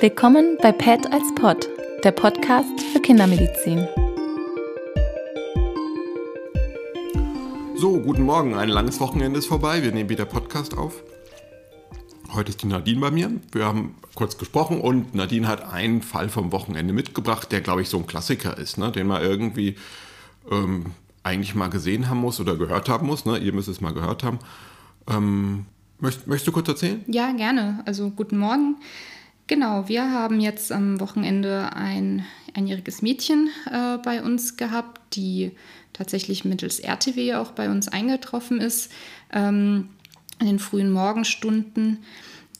Willkommen bei PET als Pod, der Podcast für Kindermedizin. So, guten Morgen. Ein langes Wochenende ist vorbei. Wir nehmen wieder Podcast auf. Heute ist die Nadine bei mir. Wir haben kurz gesprochen und Nadine hat einen Fall vom Wochenende mitgebracht, der, glaube ich, so ein Klassiker ist, ne? den man irgendwie ähm, eigentlich mal gesehen haben muss oder gehört haben muss. Ne? Ihr müsst es mal gehört haben. Ähm, möcht, möchtest du kurz erzählen? Ja, gerne. Also guten Morgen. Genau, wir haben jetzt am Wochenende ein einjähriges Mädchen äh, bei uns gehabt, die tatsächlich mittels RTW auch bei uns eingetroffen ist ähm, in den frühen Morgenstunden.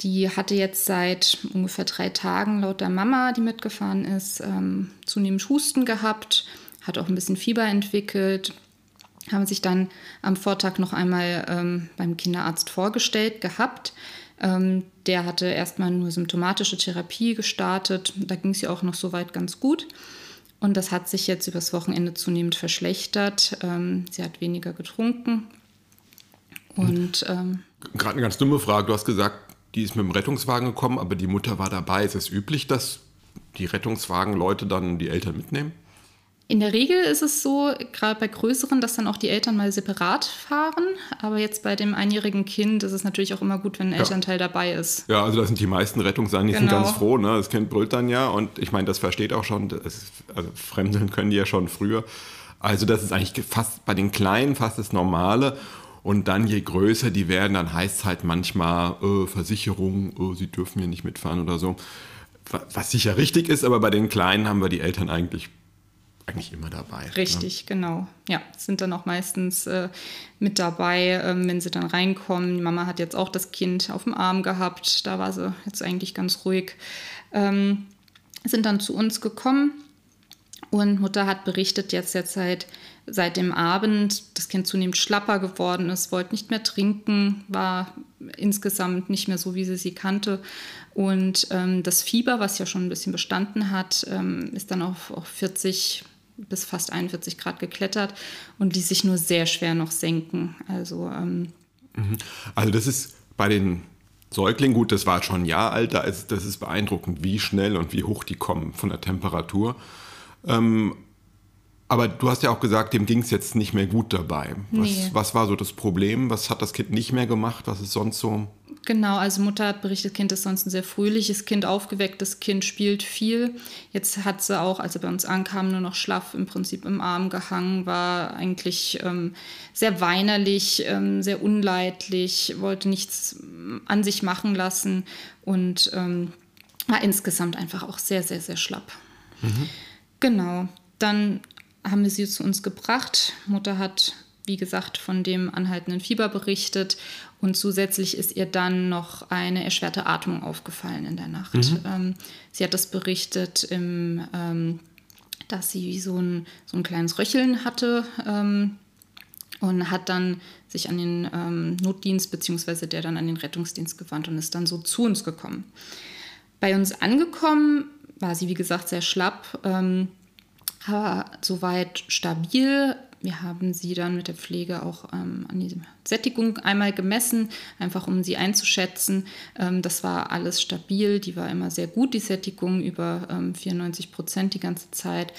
Die hatte jetzt seit ungefähr drei Tagen laut der Mama, die mitgefahren ist, ähm, zunehmend Husten gehabt, hat auch ein bisschen Fieber entwickelt, haben sich dann am Vortag noch einmal ähm, beim Kinderarzt vorgestellt gehabt. Ähm, der hatte erstmal nur symptomatische Therapie gestartet. Da ging es ja auch noch soweit ganz gut. Und das hat sich jetzt übers Wochenende zunehmend verschlechtert. Ähm, sie hat weniger getrunken. Und ähm, gerade eine ganz dumme Frage. Du hast gesagt, die ist mit dem Rettungswagen gekommen, aber die Mutter war dabei. Ist es üblich, dass die Rettungswagen Leute dann die Eltern mitnehmen? In der Regel ist es so, gerade bei größeren, dass dann auch die Eltern mal separat fahren. Aber jetzt bei dem einjährigen Kind ist es natürlich auch immer gut, wenn ein ja. Elternteil dabei ist. Ja, also da sind die meisten Rettungseinheiten genau. ganz froh. Ne? Das Kind brüllt dann ja und ich meine, das versteht auch schon. Das, also Fremdeln können die ja schon früher. Also das ist eigentlich fast bei den Kleinen fast das Normale. Und dann je größer die werden, dann heißt es halt manchmal äh, Versicherung, äh, sie dürfen hier nicht mitfahren oder so. Was sicher richtig ist, aber bei den Kleinen haben wir die Eltern eigentlich eigentlich immer dabei. Ne? Richtig, ne? genau. Ja, sind dann auch meistens äh, mit dabei, ähm, wenn sie dann reinkommen. Die Mama hat jetzt auch das Kind auf dem Arm gehabt, da war sie jetzt eigentlich ganz ruhig. Ähm, sind dann zu uns gekommen und Mutter hat berichtet jetzt, jetzt seit, seit dem Abend, das Kind zunehmend schlapper geworden ist, wollte nicht mehr trinken, war insgesamt nicht mehr so, wie sie sie kannte. Und ähm, das Fieber, was ja schon ein bisschen bestanden hat, ähm, ist dann auf, auf 40 bis fast 41 Grad geklettert und die sich nur sehr schwer noch senken. Also, ähm mhm. also das ist bei den Säuglingen, gut, das war schon ein Jahr alt, da ist, das ist beeindruckend, wie schnell und wie hoch die kommen von der Temperatur. Ähm, aber du hast ja auch gesagt, dem ging es jetzt nicht mehr gut dabei. Was, nee. was war so das Problem? Was hat das Kind nicht mehr gemacht? Was ist sonst so? Genau, also Mutter hat berichtet, Kind ist sonst ein sehr fröhliches Kind, aufgewecktes Kind, spielt viel. Jetzt hat sie auch, als er bei uns ankam, nur noch schlaff im Prinzip im Arm gehangen, war eigentlich ähm, sehr weinerlich, ähm, sehr unleidlich, wollte nichts ähm, an sich machen lassen und ähm, war insgesamt einfach auch sehr, sehr, sehr schlapp. Mhm. Genau, dann haben wir sie zu uns gebracht. Mutter hat wie gesagt, von dem anhaltenden Fieber berichtet und zusätzlich ist ihr dann noch eine erschwerte Atmung aufgefallen in der Nacht. Mhm. Ähm, sie hat das berichtet, im, ähm, dass sie so ein, so ein kleines Röcheln hatte ähm, und hat dann sich an den ähm, Notdienst bzw. der dann an den Rettungsdienst gewandt und ist dann so zu uns gekommen. Bei uns angekommen war sie, wie gesagt, sehr schlapp, ähm, aber soweit stabil, wir haben sie dann mit der Pflege auch ähm, an die Sättigung einmal gemessen, einfach um sie einzuschätzen. Ähm, das war alles stabil, die war immer sehr gut, die Sättigung, über ähm, 94 Prozent die ganze Zeit.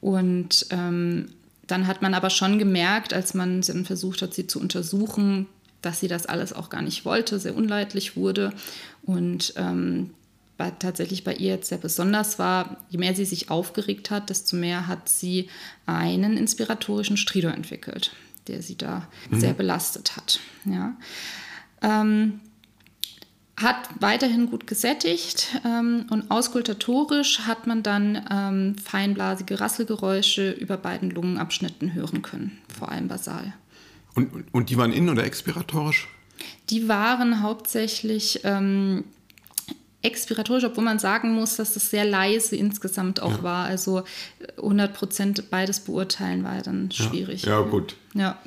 Und ähm, dann hat man aber schon gemerkt, als man dann versucht hat, sie zu untersuchen, dass sie das alles auch gar nicht wollte, sehr unleidlich wurde. Und ähm, bei, tatsächlich bei ihr jetzt sehr besonders war, je mehr sie sich aufgeregt hat, desto mehr hat sie einen inspiratorischen Stridor entwickelt, der sie da mhm. sehr belastet hat. Ja. Ähm, hat weiterhin gut gesättigt ähm, und auskultatorisch hat man dann ähm, feinblasige Rasselgeräusche über beiden Lungenabschnitten hören können, vor allem basal. Und, und die waren innen- oder expiratorisch? Die waren hauptsächlich ähm, expiratorisch, obwohl man sagen muss, dass das sehr leise insgesamt auch ja. war. Also 100 Prozent beides beurteilen war dann schwierig. Ja, ja gut. Ja,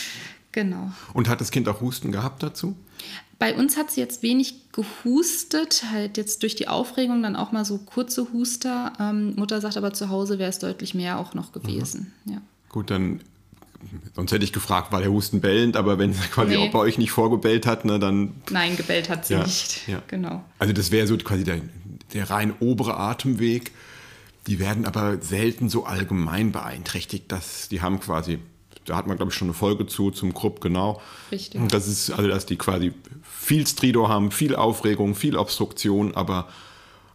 genau. Und hat das Kind auch Husten gehabt dazu? Bei uns hat sie jetzt wenig gehustet, halt jetzt durch die Aufregung dann auch mal so kurze Huster. Ähm, Mutter sagt aber zu Hause wäre es deutlich mehr auch noch gewesen. Mhm. Ja. Gut, dann sonst hätte ich gefragt, war der Husten bellend, aber wenn sie quasi nee. auch bei euch nicht vorgebellt hat, ne, dann. Nein, gebellt hat sie ja, nicht. Ja. Genau. Also das wäre so quasi der, der rein obere Atemweg. Die werden aber selten so allgemein beeinträchtigt, dass die haben quasi, da hat man glaube ich schon eine Folge zu, zum Krupp, genau. Richtig. Das ist also, dass die quasi viel Stridor haben, viel Aufregung, viel Obstruktion, aber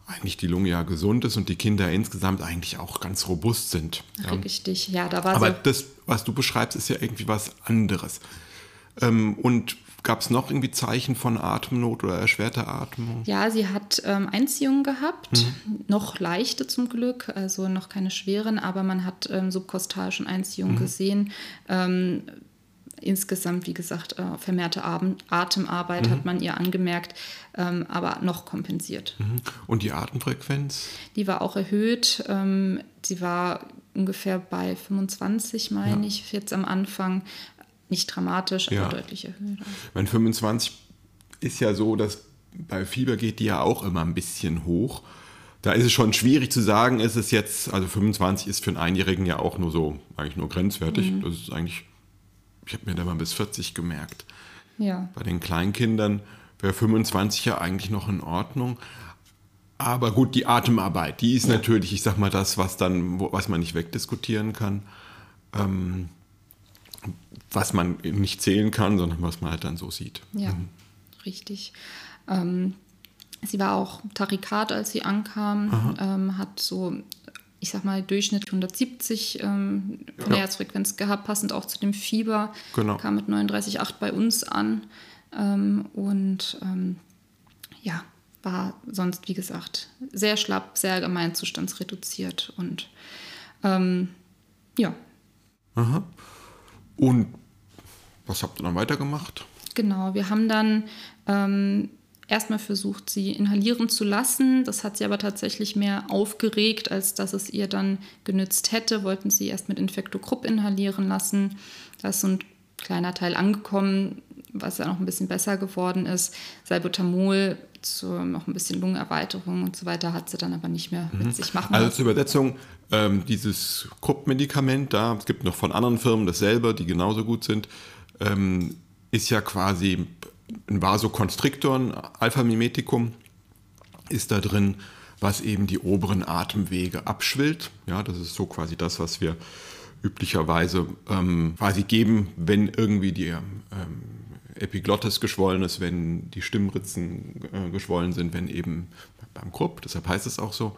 eigentlich die Lunge ja gesund ist und die Kinder insgesamt eigentlich auch ganz robust sind. Ja. Richtig, ja, da war Aber das, was du beschreibst, ist ja irgendwie was anderes. Ähm, und gab es noch irgendwie Zeichen von Atemnot oder erschwerter Atmung? Ja, sie hat ähm, Einziehungen gehabt, mhm. noch leichte zum Glück, also noch keine schweren, aber man hat ähm, subkostal schon Einziehungen mhm. gesehen. Ähm, insgesamt, wie gesagt, äh, vermehrte Atemarbeit mhm. hat man ihr angemerkt, ähm, aber noch kompensiert. Mhm. Und die Atemfrequenz? Die war auch erhöht. Ähm, sie war ungefähr bei 25, meine ja. ich, jetzt am Anfang. Nicht dramatisch, ja. aber deutlich erhöht. Mein 25 ist ja so, dass bei Fieber geht die ja auch immer ein bisschen hoch. Da ist es schon schwierig zu sagen, ist es jetzt, also 25 ist für einen Einjährigen ja auch nur so, eigentlich nur grenzwertig. Mhm. Das ist eigentlich ich habe mir da mal bis 40 gemerkt. Ja. Bei den Kleinkindern wäre 25 ja eigentlich noch in Ordnung. Aber gut, die Atemarbeit, die ist natürlich, ich sag mal, das, was dann, was man nicht wegdiskutieren kann, ähm, was man nicht zählen kann, sondern was man halt dann so sieht. Ja, mhm. richtig. Ähm, sie war auch Tarikat, als sie ankam, ähm, hat so ich sag mal, Durchschnitt 170 ähm, von der Herzfrequenz gehabt, passend auch zu dem Fieber. Genau. Kam mit 39,8 bei uns an. Ähm, und ähm, ja, war sonst, wie gesagt, sehr schlapp, sehr allgemein zustandsreduziert. Und ähm, ja. Aha. Und was habt ihr dann weitergemacht? Genau, wir haben dann ähm, erstmal versucht, sie inhalieren zu lassen. Das hat sie aber tatsächlich mehr aufgeregt, als dass es ihr dann genützt hätte. Wollten sie erst mit Infectocrupp inhalieren lassen. Da ist so ein kleiner Teil angekommen, was ja noch ein bisschen besser geworden ist. Salbutamol zu noch ein bisschen Lungenerweiterung und so weiter hat sie dann aber nicht mehr mit mhm. sich machen Also zur Übersetzung, ähm, dieses Krupp-Medikament da, es gibt noch von anderen Firmen dasselbe, die genauso gut sind, ähm, ist ja quasi ein Vasokonstriktor, ein Alpha-Mimetikum ist da drin, was eben die oberen Atemwege abschwillt. Ja, das ist so quasi das, was wir üblicherweise ähm, quasi geben, wenn irgendwie die ähm, Epiglottis geschwollen ist, wenn die Stimmritzen äh, geschwollen sind, wenn eben beim Krupp, deshalb heißt es auch so.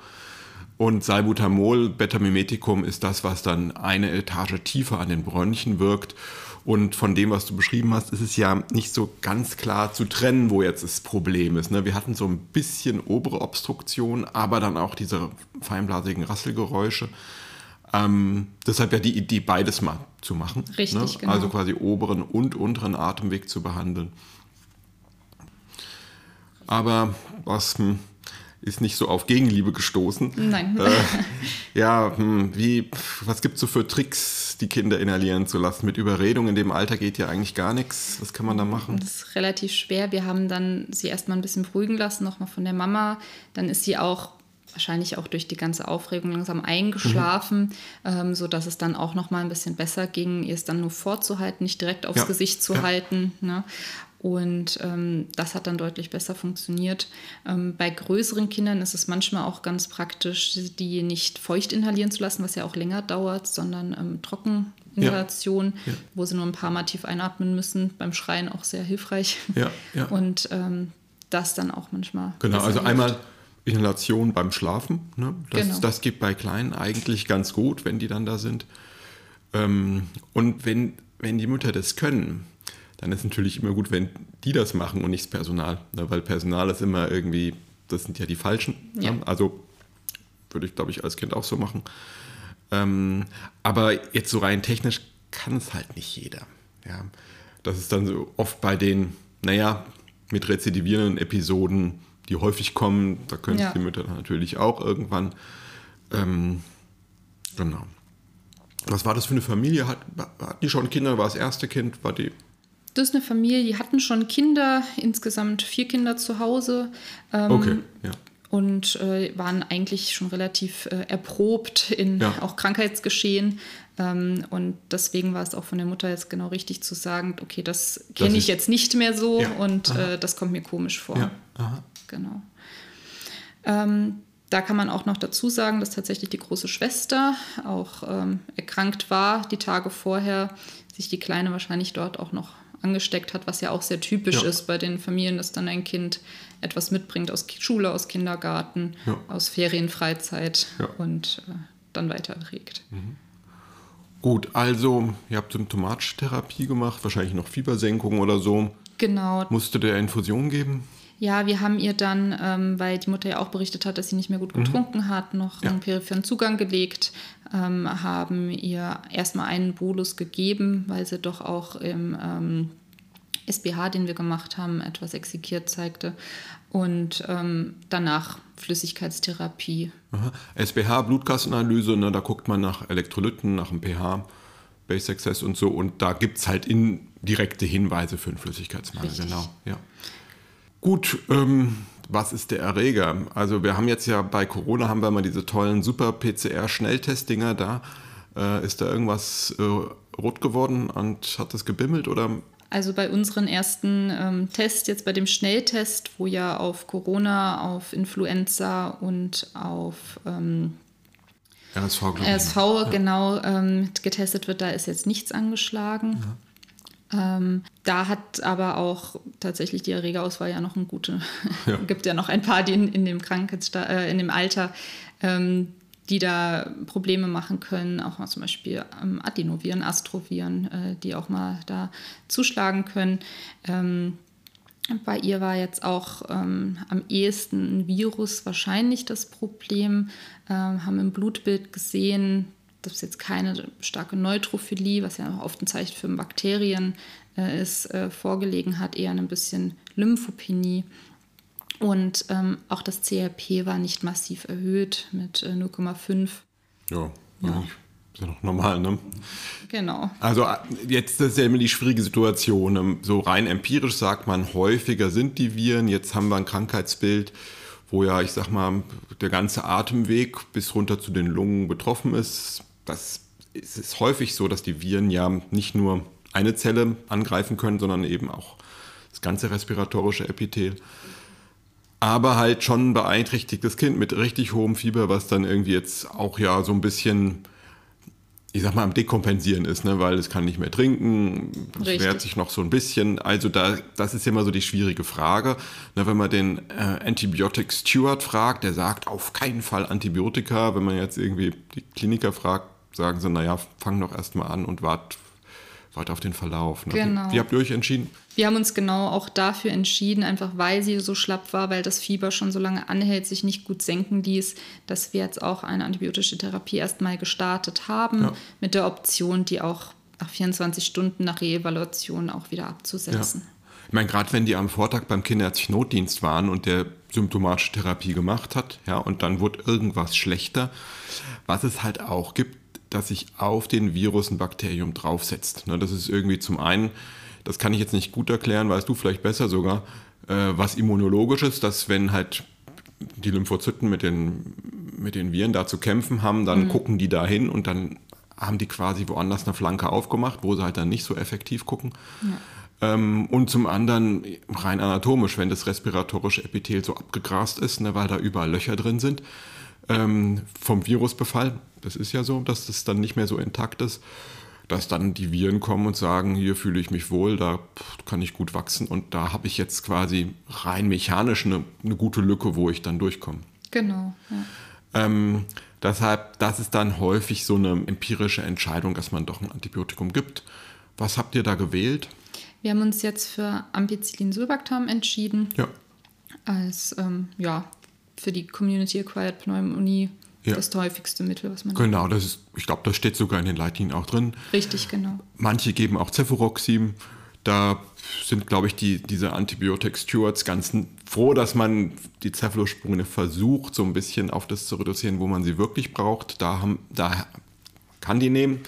Und Salbutamol, Beta-Mimetikum, ist das, was dann eine Etage tiefer an den Bronchien wirkt und von dem, was du beschrieben hast, ist es ja nicht so ganz klar zu trennen, wo jetzt das Problem ist. Ne? Wir hatten so ein bisschen obere Obstruktion, aber dann auch diese feinblasigen Rasselgeräusche. Ähm, deshalb ja die Idee, beides mal zu machen. Richtig, ne? genau. Also quasi oberen und unteren Atemweg zu behandeln. Aber was hm, ist nicht so auf Gegenliebe gestoßen. Nein. Äh, ja, hm, wie, was gibt es so für Tricks, die Kinder inhalieren zu lassen? Mit Überredung in dem Alter geht ja eigentlich gar nichts. Was kann man da machen? Das ist relativ schwer. Wir haben dann sie erstmal ein bisschen beruhigen lassen, nochmal von der Mama. Dann ist sie auch wahrscheinlich auch durch die ganze Aufregung langsam eingeschlafen, mhm. ähm, sodass es dann auch noch mal ein bisschen besser ging, ihr es dann nur vorzuhalten, nicht direkt aufs ja. Gesicht zu ja. halten. Ne? Und ähm, das hat dann deutlich besser funktioniert. Ähm, bei größeren Kindern ist es manchmal auch ganz praktisch, die nicht feucht inhalieren zu lassen, was ja auch länger dauert, sondern ähm, Trockeninhalation, ja. Ja. wo sie nur ein paar Mal tief einatmen müssen. Beim Schreien auch sehr hilfreich. Ja, ja. Und ähm, das dann auch manchmal. Genau, also hilft. einmal Inhalation beim Schlafen. Ne? Das, genau. das geht bei Kleinen eigentlich ganz gut, wenn die dann da sind. Ähm, und wenn, wenn die Mütter das können, dann ist es natürlich immer gut, wenn die das machen und nicht das Personal. Ne? Weil Personal ist immer irgendwie, das sind ja die Falschen. Ne? Ja. Ne? Also würde ich, glaube ich, als Kind auch so machen. Ähm, aber jetzt so rein technisch kann es halt nicht jeder. Ja? Das ist dann so oft bei den, naja, mit rezidivierenden Episoden, die häufig kommen, da können ja. die Mütter natürlich auch irgendwann. Ähm, genau. Was war das für eine Familie? Hat, hat die schon Kinder? War das erste Kind? War die das ist eine Familie, die hatten schon Kinder, insgesamt vier Kinder zu Hause. Ähm, okay, ja. Und äh, waren eigentlich schon relativ äh, erprobt in ja. auch Krankheitsgeschehen. Ähm, und deswegen war es auch von der Mutter jetzt genau richtig zu sagen, okay, das kenne ich jetzt nicht mehr so ja. und äh, das kommt mir komisch vor. Ja. Genau. Ähm, da kann man auch noch dazu sagen, dass tatsächlich die große Schwester auch ähm, erkrankt war, die Tage vorher, sich die Kleine wahrscheinlich dort auch noch angesteckt hat, was ja auch sehr typisch ja. ist bei den Familien, dass dann ein Kind etwas mitbringt aus Schule, aus Kindergarten, ja. aus Ferienfreizeit ja. und äh, dann weiterträgt. Mhm. Gut, also ihr habt Symptomattherapie gemacht, wahrscheinlich noch Fiebersenkung oder so. Genau. Musste der Infusion geben? Ja, wir haben ihr dann, ähm, weil die Mutter ja auch berichtet hat, dass sie nicht mehr gut mhm. getrunken mhm. hat, noch ja. einen peripheren Zugang gelegt, ähm, haben ihr erstmal einen Bolus gegeben, weil sie doch auch im ähm, SBH, den wir gemacht haben, etwas exekiert zeigte. Und ähm, danach Flüssigkeitstherapie. Aha. SBH, Blutkassenanalyse, ne, da guckt man nach Elektrolyten, nach dem pH, Base Access und so. Und da gibt es halt indirekte Hinweise für einen Flüssigkeitsmangel. Richtig. Genau, ja. Gut, ähm, was ist der Erreger? Also wir haben jetzt ja bei Corona haben wir mal diese tollen Super-PCR-Schnelltestdinger da. Äh, ist da irgendwas äh, rot geworden und hat das gebimmelt oder? Also bei unseren ersten ähm, Tests, jetzt bei dem Schnelltest, wo ja auf Corona, auf Influenza und auf ähm, RSV, RSV ja. genau ähm, getestet wird, da ist jetzt nichts angeschlagen. Ja. Ähm, da hat aber auch tatsächlich die Erregerauswahl ja noch ein gute, ja. gibt ja noch ein paar, die in, in dem Krankheitssta äh, in dem Alter, ähm, die da Probleme machen können, auch mal zum Beispiel ähm, Adenoviren, Astroviren, äh, die auch mal da zuschlagen können. Ähm, bei ihr war jetzt auch ähm, am ehesten ein Virus wahrscheinlich das Problem, ähm, haben im Blutbild gesehen, das ist jetzt keine starke Neutrophilie, was ja oft ein Zeichen für Bakterien äh, ist, äh, vorgelegen hat, eher ein bisschen Lymphopenie. Und ähm, auch das CRP war nicht massiv erhöht mit äh, 0,5. Ja, ja. Ist ja noch normal, ne? Genau. Also äh, jetzt ist ja immer die schwierige Situation. Ähm, so rein empirisch sagt man, häufiger sind die Viren. Jetzt haben wir ein Krankheitsbild, wo ja, ich sag mal, der ganze Atemweg bis runter zu den Lungen betroffen ist das es ist häufig so, dass die Viren ja nicht nur eine Zelle angreifen können, sondern eben auch das ganze respiratorische Epithel. Aber halt schon ein beeinträchtigtes Kind mit richtig hohem Fieber, was dann irgendwie jetzt auch ja so ein bisschen, ich sag mal, am Dekompensieren ist, ne? weil es kann nicht mehr trinken, es wehrt sich noch so ein bisschen. Also da, das ist immer so die schwierige Frage. Ne? Wenn man den äh, Antibiotic Steward fragt, der sagt auf keinen Fall Antibiotika. Wenn man jetzt irgendwie die Kliniker fragt, sagen sie, naja, fang doch erstmal an und wart, wart auf den Verlauf. Ne? Genau. Wie, wie habt ihr euch entschieden? Wir haben uns genau auch dafür entschieden, einfach weil sie so schlapp war, weil das Fieber schon so lange anhält, sich nicht gut senken ließ, dass wir jetzt auch eine antibiotische Therapie erstmal gestartet haben, ja. mit der Option, die auch nach 24 Stunden nach Reevaluation auch wieder abzusetzen. Ja. Ich meine, gerade wenn die am Vortag beim Kinderärztlichen Notdienst waren und der symptomatische Therapie gemacht hat, ja, und dann wurde irgendwas schlechter, was es halt auch gibt, dass sich auf den Virus ein Bakterium draufsetzt. Ne, das ist irgendwie zum einen, das kann ich jetzt nicht gut erklären, weißt du vielleicht besser sogar, äh, was immunologisches, dass wenn halt die Lymphozyten mit den, mit den Viren da zu kämpfen haben, dann mhm. gucken die da hin und dann haben die quasi woanders eine Flanke aufgemacht, wo sie halt dann nicht so effektiv gucken. Ja. Ähm, und zum anderen rein anatomisch, wenn das respiratorische Epithel so abgegrast ist, ne, weil da überall Löcher drin sind ähm, vom Virusbefall, das ist ja so, dass das dann nicht mehr so intakt ist, dass dann die Viren kommen und sagen, hier fühle ich mich wohl, da kann ich gut wachsen und da habe ich jetzt quasi rein mechanisch eine, eine, gute Lücke, wo ich dann durchkomme. Genau. Ja. Ähm, deshalb, das ist dann häufig so eine empirische Entscheidung, dass man doch ein Antibiotikum gibt. Was habt ihr da gewählt? Wir haben uns jetzt für Ampicillin-Sulbactam entschieden. Ja. Als ähm, ja, für die Community-Acquired Pneumonie ja. das häufigste Mittel, was man Genau, das ist, ich glaube, das steht sogar in den Leitlinien auch drin. Richtig, genau. Manche geben auch Cefuroxim. Da sind, glaube ich, die, diese Antibiotic-Stewards ganz froh, dass man die Cephalosporine versucht, so ein bisschen auf das zu reduzieren, wo man sie wirklich braucht. Da, haben, da kann die nehmen.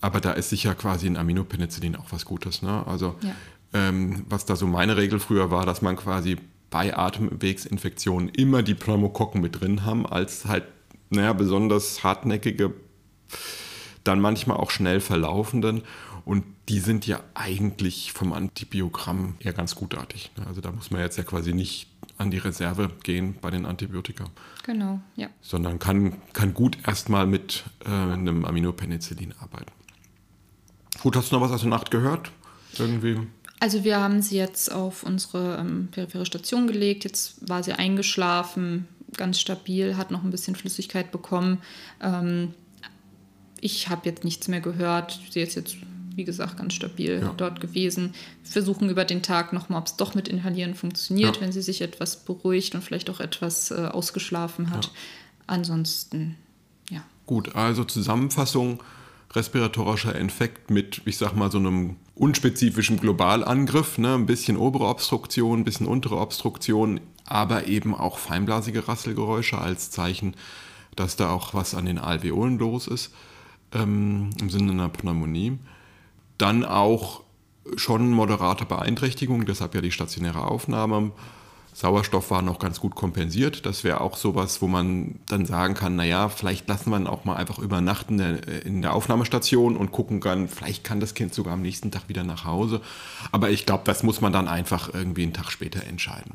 Aber da ist sicher quasi ein Aminopenicillin auch was Gutes. Ne? Also, ja. ähm, was da so meine Regel früher war, dass man quasi bei Atemwegsinfektionen immer die Pneumokokken mit drin haben, als halt, naja, besonders hartnäckige, dann manchmal auch schnell verlaufenden. Und die sind ja eigentlich vom Antibiogramm eher ganz gutartig. Ne? Also da muss man jetzt ja quasi nicht an die Reserve gehen bei den Antibiotika. Genau, ja. Sondern kann, kann gut erstmal mit äh, einem Aminopenicillin arbeiten. Gut, hast du noch was aus der Nacht gehört? Irgendwie? Also wir haben sie jetzt auf unsere ähm, periphere Station gelegt. Jetzt war sie eingeschlafen, ganz stabil, hat noch ein bisschen Flüssigkeit bekommen. Ähm, ich habe jetzt nichts mehr gehört. Sie ist jetzt, wie gesagt, ganz stabil ja. dort gewesen. Wir versuchen über den Tag nochmal, ob es doch mit Inhalieren funktioniert, ja. wenn sie sich etwas beruhigt und vielleicht auch etwas äh, ausgeschlafen hat. Ja. Ansonsten, ja. Gut, also Zusammenfassung respiratorischer Infekt mit, ich sag mal, so einem unspezifischen Globalangriff, ne? ein bisschen obere Obstruktion, ein bisschen untere Obstruktion, aber eben auch feinblasige Rasselgeräusche als Zeichen, dass da auch was an den Alveolen los ist, ähm, im Sinne einer Pneumonie. Dann auch schon moderate Beeinträchtigung, deshalb ja die stationäre Aufnahme Sauerstoff war noch ganz gut kompensiert. Das wäre auch sowas, wo man dann sagen kann, naja, vielleicht lassen wir ihn auch mal einfach übernachten in der Aufnahmestation und gucken dann, vielleicht kann das Kind sogar am nächsten Tag wieder nach Hause. Aber ich glaube, das muss man dann einfach irgendwie einen Tag später entscheiden.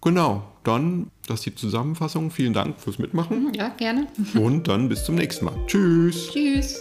Genau, dann das ist die Zusammenfassung. Vielen Dank fürs Mitmachen. Ja, gerne. Und dann bis zum nächsten Mal. Tschüss. Tschüss.